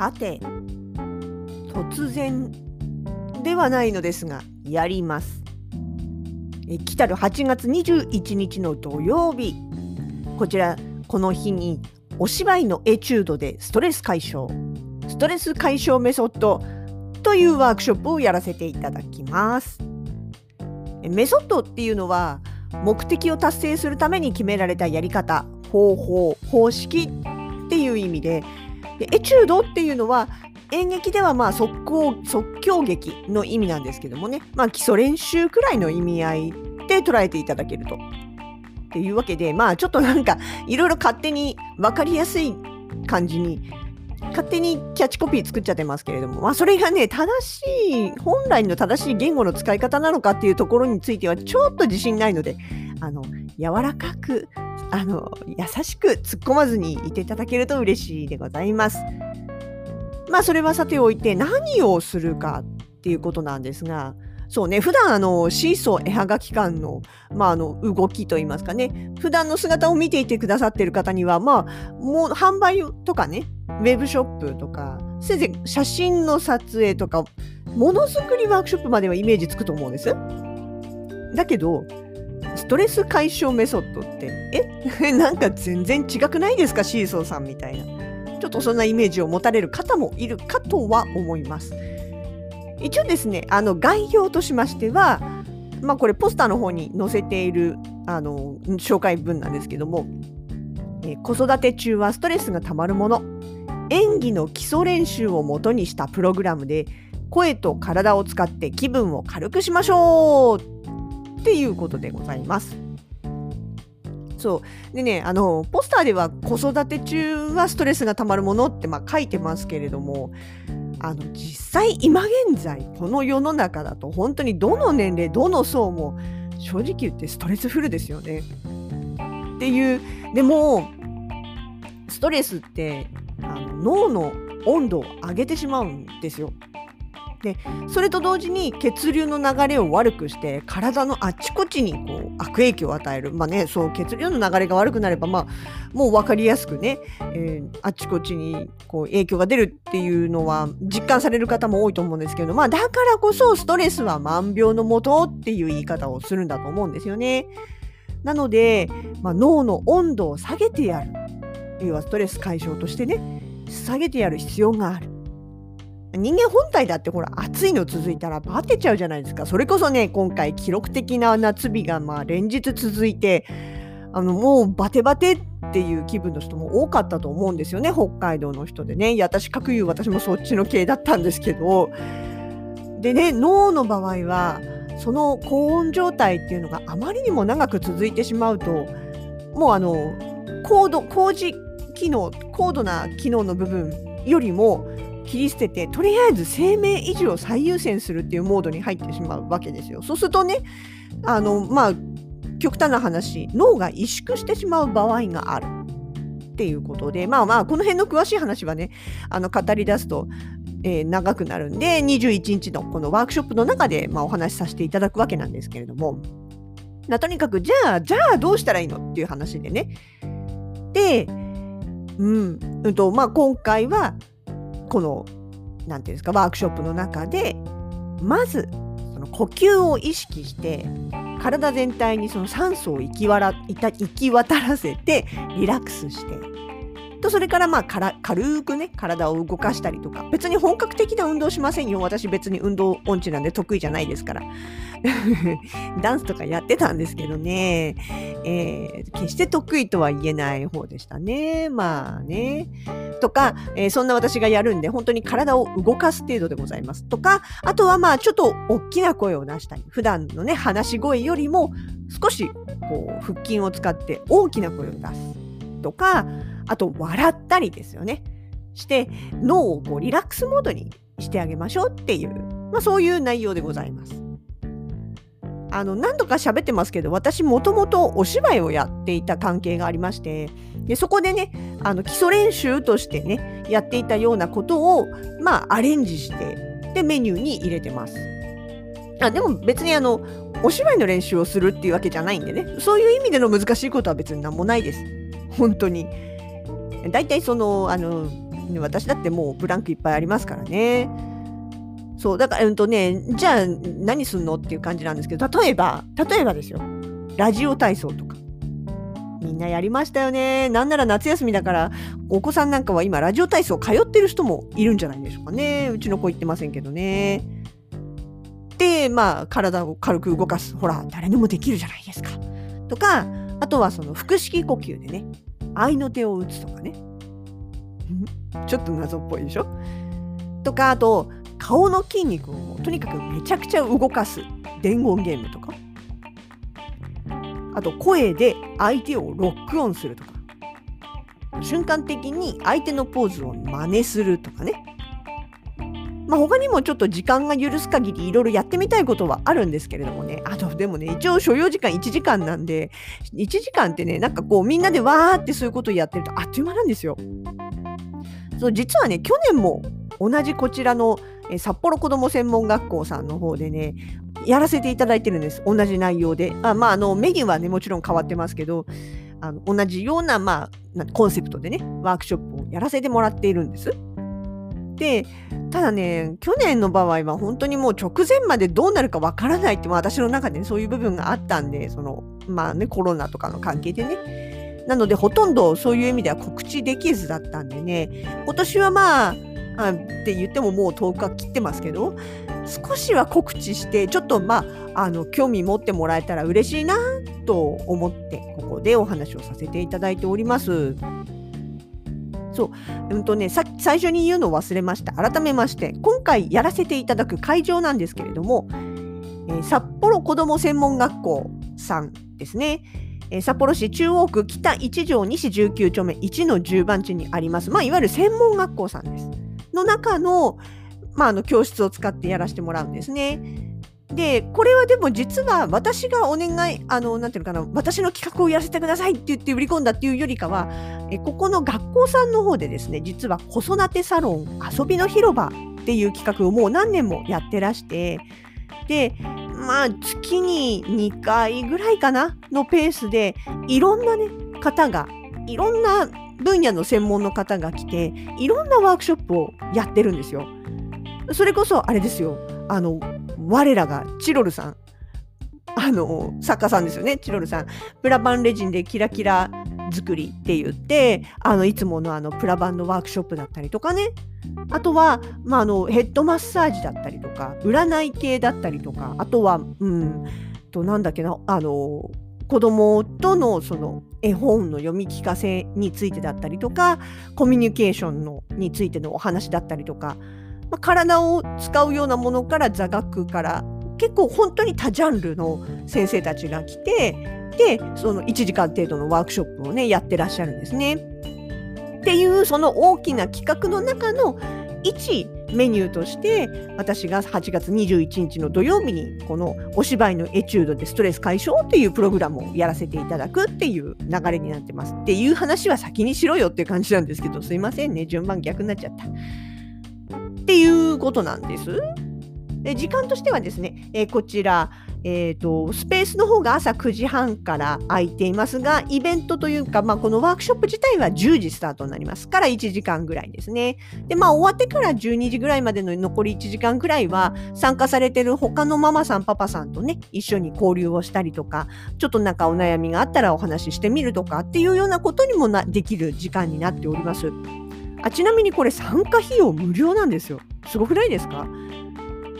さて、突然ではないのですが、やります。え来たる8月21日の土曜日、こちら、この日にお芝居のエチュードでストレス解消、ストレス解消メソッドというワークショップをやらせていただきます。えメソッドっていうのは、目的を達成するために決められたやり方、方法、方式っていう意味で、でエチュードっていうのは演劇ではまあ即興即興劇の意味なんですけどもね、まあ、基礎練習くらいの意味合いで捉えていただけると。っていうわけでまあちょっとなんかいろいろ勝手に分かりやすい感じに勝手にキャッチコピー作っちゃってますけれども、まあ、それがね正しい本来の正しい言語の使い方なのかっていうところについてはちょっと自信ないのであの柔らかくあの優しく突っ込まずにいていただけると嬉しいでございます。まあそれはさておいて何をするかっていうことなんですがそうね普段あのシーソー絵はがき館の,、まあ、あの動きといいますかね普段の姿を見ていてくださっている方にはまあもう販売とかねウェブショップとかせいぜい写真の撮影とかものづくりワークショップまではイメージつくと思うんです。だけどストレス解消メソッドってえ？なんか全然違くないですか？シーソーさんみたいな。ちょっとそんなイメージを持たれる方もいるかとは思います。一応ですねあの概要としましてはまあこれポスターの方に載せているあの紹介文なんですけども、え子育て中はストレスがたまるもの。演技の基礎練習をもとにしたプログラムで声と体を使って気分を軽くしましょうっていうことでございます。そうでねあのポスターでは子育て中はストレスがたまるものってまあ書いてますけれどもあの実際今現在この世の中だと本当にどの年齢どの層も正直言ってストレスフルですよね。っていうでもストレスってあの脳の温度を上げてしまうんですよ。でそれと同時に血流の流れを悪くして体のあちこちにこう悪影響を与えるまあねそう血流の流れが悪くなればまあもう分かりやすくね、えー、あちこちにこう影響が出るっていうのは実感される方も多いと思うんですけどまあだからこそストレスは万病のもとっていう言い方をするんだと思うんですよね。なので、まあ、脳の温度を下げてやる要はストレス解消としてね下げてやる必要がある。人間本体だってほら暑いの続いたらバテちゃうじゃないですか。それこそね今回記録的な夏日がまあ連日続いてあのもうバテバテっていう気分の人も多かったと思うんですよね。北海道の人でね。いや私各言う私もそっちの系だったんですけど。でね脳の場合はその高温状態っていうのがあまりにも長く続いてしまうともうあの高度工事機能高度な機能の部分よりも切り捨ててとりあえず生命維持を最優先するっていうモードに入ってしまうわけですよ。そうするとねあのまあ極端な話脳が萎縮してしまう場合があるっていうことでまあまあこの辺の詳しい話はねあの語り出すと、えー、長くなるんで21日のこのワークショップの中で、まあ、お話しさせていただくわけなんですけれどもなとにかくじゃあじゃあどうしたらいいのっていう話でねでうんうんとまあ今回はこの何ていうんですかワークショップの中でまずその呼吸を意識して体全体にその酸素を行きわら行き渡らせてリラックスしてとそれからまあから軽くね体を動かしたりとか別に本格的な運動しませんよ。私別に運動音痴なんで得意じゃないですから。ダンスとかやってたんですけどね、えー、決して得意とは言えない方でしたね。まあね。とか、えー、そんな私がやるんで本当に体を動かす程度でございます。とかあとはまあちょっと大きな声を出したり普段のね話し声よりも少しこう腹筋を使って大きな声を出す。とかあと笑ったりですよねして脳をこうリラックスモードにしてあげましょうっていう、まあ、そういう内容でございます。あの何度か喋ってますけど私もともとお芝居をやっていた関係がありましてでそこでねあの基礎練習としてねやっていたようなことをまあアレンジしてでメニューに入れてます。あでも別にあのお芝居の練習をするっていうわけじゃないんでねそういう意味での難しいことは別に何もないです。本当に。大体そのあの私だってもうブランクいっぱいありますからね。そう、だから、うんとね、じゃあ何すんのっていう感じなんですけど、例えば、例えばですよ、ラジオ体操とか。みんなやりましたよね。なんなら夏休みだから、お子さんなんかは今、ラジオ体操通ってる人もいるんじゃないでしょうかね。うちの子行ってませんけどね。で、まあ、体を軽く動かす。ほら、誰でもできるじゃないですか。とか、あとはその腹式呼吸でね、愛の手を打つとかね。ちょっと謎っぽいでしょ？とか、あと、顔の筋肉をとにかくめちゃくちゃ動かす伝言ゲームとか。あと声で相手をロックオンするとか。瞬間的に相手のポーズを真似するとかね。まあ、他にもちょっと時間が許す限りいろいろやってみたいことはあるんですけれどもね。あと、でもね、一応所要時間1時間なんで、1時間ってね、なんかこうみんなでわーってそういうことをやってるとあっという間なんですよ。そう、実はね、去年も同じこちらの札幌子ども専門学校さんの方でね、やらせていただいてるんです。同じ内容で。あまあ、あの、メニューはね、もちろん変わってますけど、あの同じような、まあ、コンセプトでね、ワークショップをやらせてもらっているんです。で、ただね、去年の場合は本当にもう直前までどうなるかわからないって、私の中で、ね、そういう部分があったんで、その、まあね、コロナとかの関係でね。なので、ほとんどそういう意味では告知できずだったんでね、今年はまあ、あって言ってももう10日切ってますけど少しは告知してちょっとまああの興味持ってもらえたら嬉しいなと思ってここでお話をさせていただいております。そう、うんとね、さ最初に言うのを忘れました。改めまして、今回やらせていただく会場なんですけれども、えー、札幌子ども専門学校さんですね。え、札幌市中央区北1条西19丁目1の10番地にあります、まあ、いわゆる専門学校さんです。の中の,、まあ、あの教室を使ってやらせてもらうんですね。で、これはでも実は私がお願い、あの、なんていうのかな、私の企画をやらせてくださいって言って売り込んだっていうよりかは、えここの学校さんの方でですね、実は子育てサロン遊びの広場っていう企画をもう何年もやってらして、で、まあ月に2回ぐらいかなのペースで、いろんなね、方が、いろんな分野の専門の方が来ていろんなワークショップをやってるんですよ。それこそあれですよあの我らがチロルさん。あの作家さんですよね。チロルさん。プラバンレジンでキラキラ作りって言ってあのいつものあのプラバンのワークショップだったりとかね。あとは、まあ、あのヘッドマッサージだったりとか占い系だったりとか。あとはうんとなんだっけなあの子供とのその絵本の読み聞かせについてだったりとかコミュニケーションのについてのお話だったりとか、まあ、体を使うようなものから座学から結構本当に多ジャンルの先生たちが来てでその1時間程度のワークショップをねやってらっしゃるんですね。っていうその大きな企画の中の一メニューとして私が8月21日の土曜日にこのお芝居のエチュードでストレス解消っていうプログラムをやらせていただくっていう流れになってます。っていう話は先にしろよっていう感じなんですけどすいませんね。順番逆になっちゃった。っていうことなんです。で時間としてはですね、えー、こちらえーと、スペースの方が朝9時半から空いていますが、イベントというか、まあ、このワークショップ自体は10時スタートになりますから1時間ぐらいですね。で、まあ、終わってから12時ぐらいまでの残り1時間ぐらいは、参加されてる他のママさん、パパさんとね、一緒に交流をしたりとか、ちょっとなんかお悩みがあったらお話ししてみるとかっていうようなことにもなできる時間になっております。あちなみにこれ参加費用無料なんですよ。すごくないですか？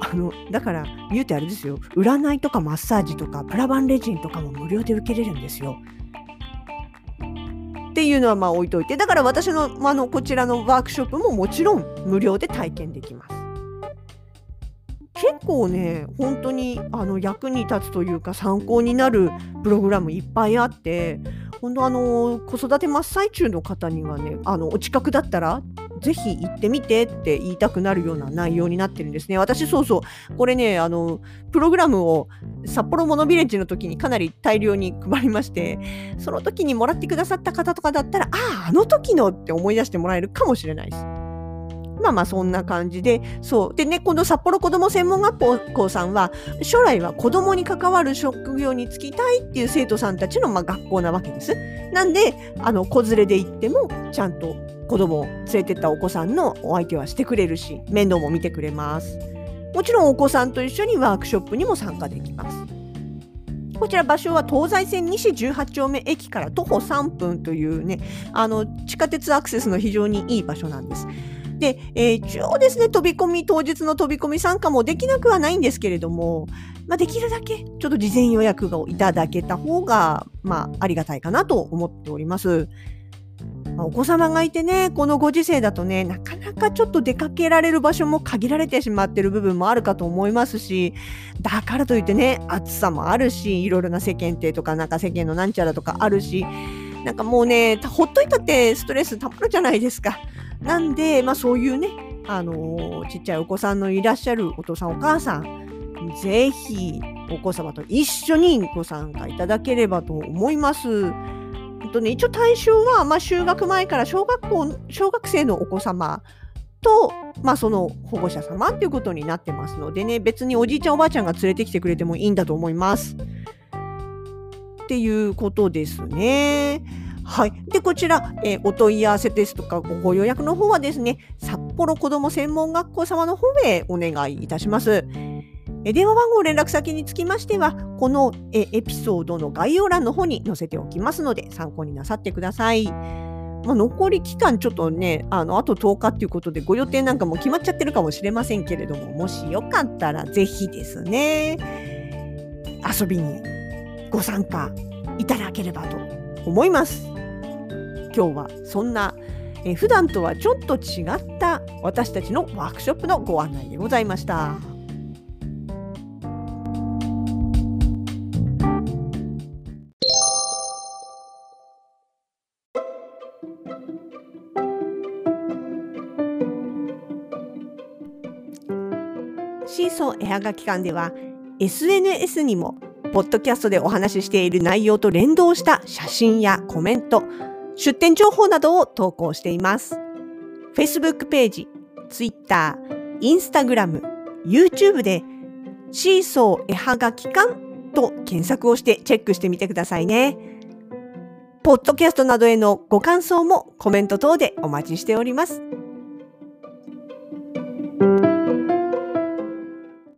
あのだから言うてあれですよ占いとかマッサージとかプラバンレジンとかも無料で受けれるんですよ。っていうのはまあ置いといてだから私のまあのこちらのワークショップももちろん無料で体験できます。結構ね本当にあの役に立つというか参考になるプログラムいっぱいあって今度あの子育て真っ最中の方にはねあのお近くだったらぜひ行ってみてって言いたくなるような内容になってるんですね。私そうそうこれねあのプログラムを札幌モノビレッジの時にかなり大量に配りましてその時にもらってくださった方とかだったらあああの時のって思い出してもらえるかもしれないです。まあまあそんな感じで、そう。でね、この札幌子ども専門学校さんは、将来は子供に関わる職業に就きたいっていう生徒さんたちのまあ学校なわけです。なんで、あの、子連れで行っても、ちゃんと子供を連れてったお子さんのお相手はしてくれるし、面倒も見てくれます。もちろんお子さんと一緒にワークショップにも参加できます。こちら場所は東西線西18丁目駅から徒歩3分というね、あの地下鉄アクセスの非常にいい場所なんです。で、えー、一応ですね、飛び込み、当日の飛び込み参加もできなくはないんですけれども、まあ、できるだけちょっと事前予約をいただけた方が、まあ、ありがたいかなと思っております。まあ、お子様がいてね、このご時世だとね、なかなかちょっと出かけられる場所も限られてしまってる部分もあるかと思いますし、だからといってね、暑さもあるし、いろいろな世間体とか、なんか世間のなんちゃらとかあるし、なんかもうね、ほっといたってストレスたまるじゃないですか。なんで、まあそういうね、あのー、ちっちゃいお子さんのいらっしゃるお父さんお母さん、ぜひお子様と一緒にご参加いただければと思います。とね、一応対象は、まあ、就学前から小学校、小学生のお子様と、まあ、その保護者様っていうことになってますのでね、別におじいちゃんおばあちゃんが連れてきてくれてもいいんだと思います。っていうことですね。はい。で、こちら、えー、お問い合わせですとかご予約の方はですね、札幌子ども専門学校様の方へお願いいたします。え電話番号連絡先につきましては、このえエピソードの概要欄の方に載せておきますので、参考になさってください。まあ、残り期間ちょっとね、あの、あと10日っていうことで、ご予定なんかも決まっちゃってるかもしれませんけれども、もしよかったらぜひですね、遊びにご参加いただければと思います。今日はそんな、え普段とはちょっと違った私たちのワークショップのご案内でございました。シーソー絵はがき館では SNS にもポッドキャストでお話ししている内容と連動した写真やコメント出店情報などを投稿しています。Facebook ページ、Twitter、Instagram、YouTube でシーソー絵はがき館と検索をしてチェックしてみてくださいね。ポッドキャストなどへのご感想もコメント等でお待ちしております。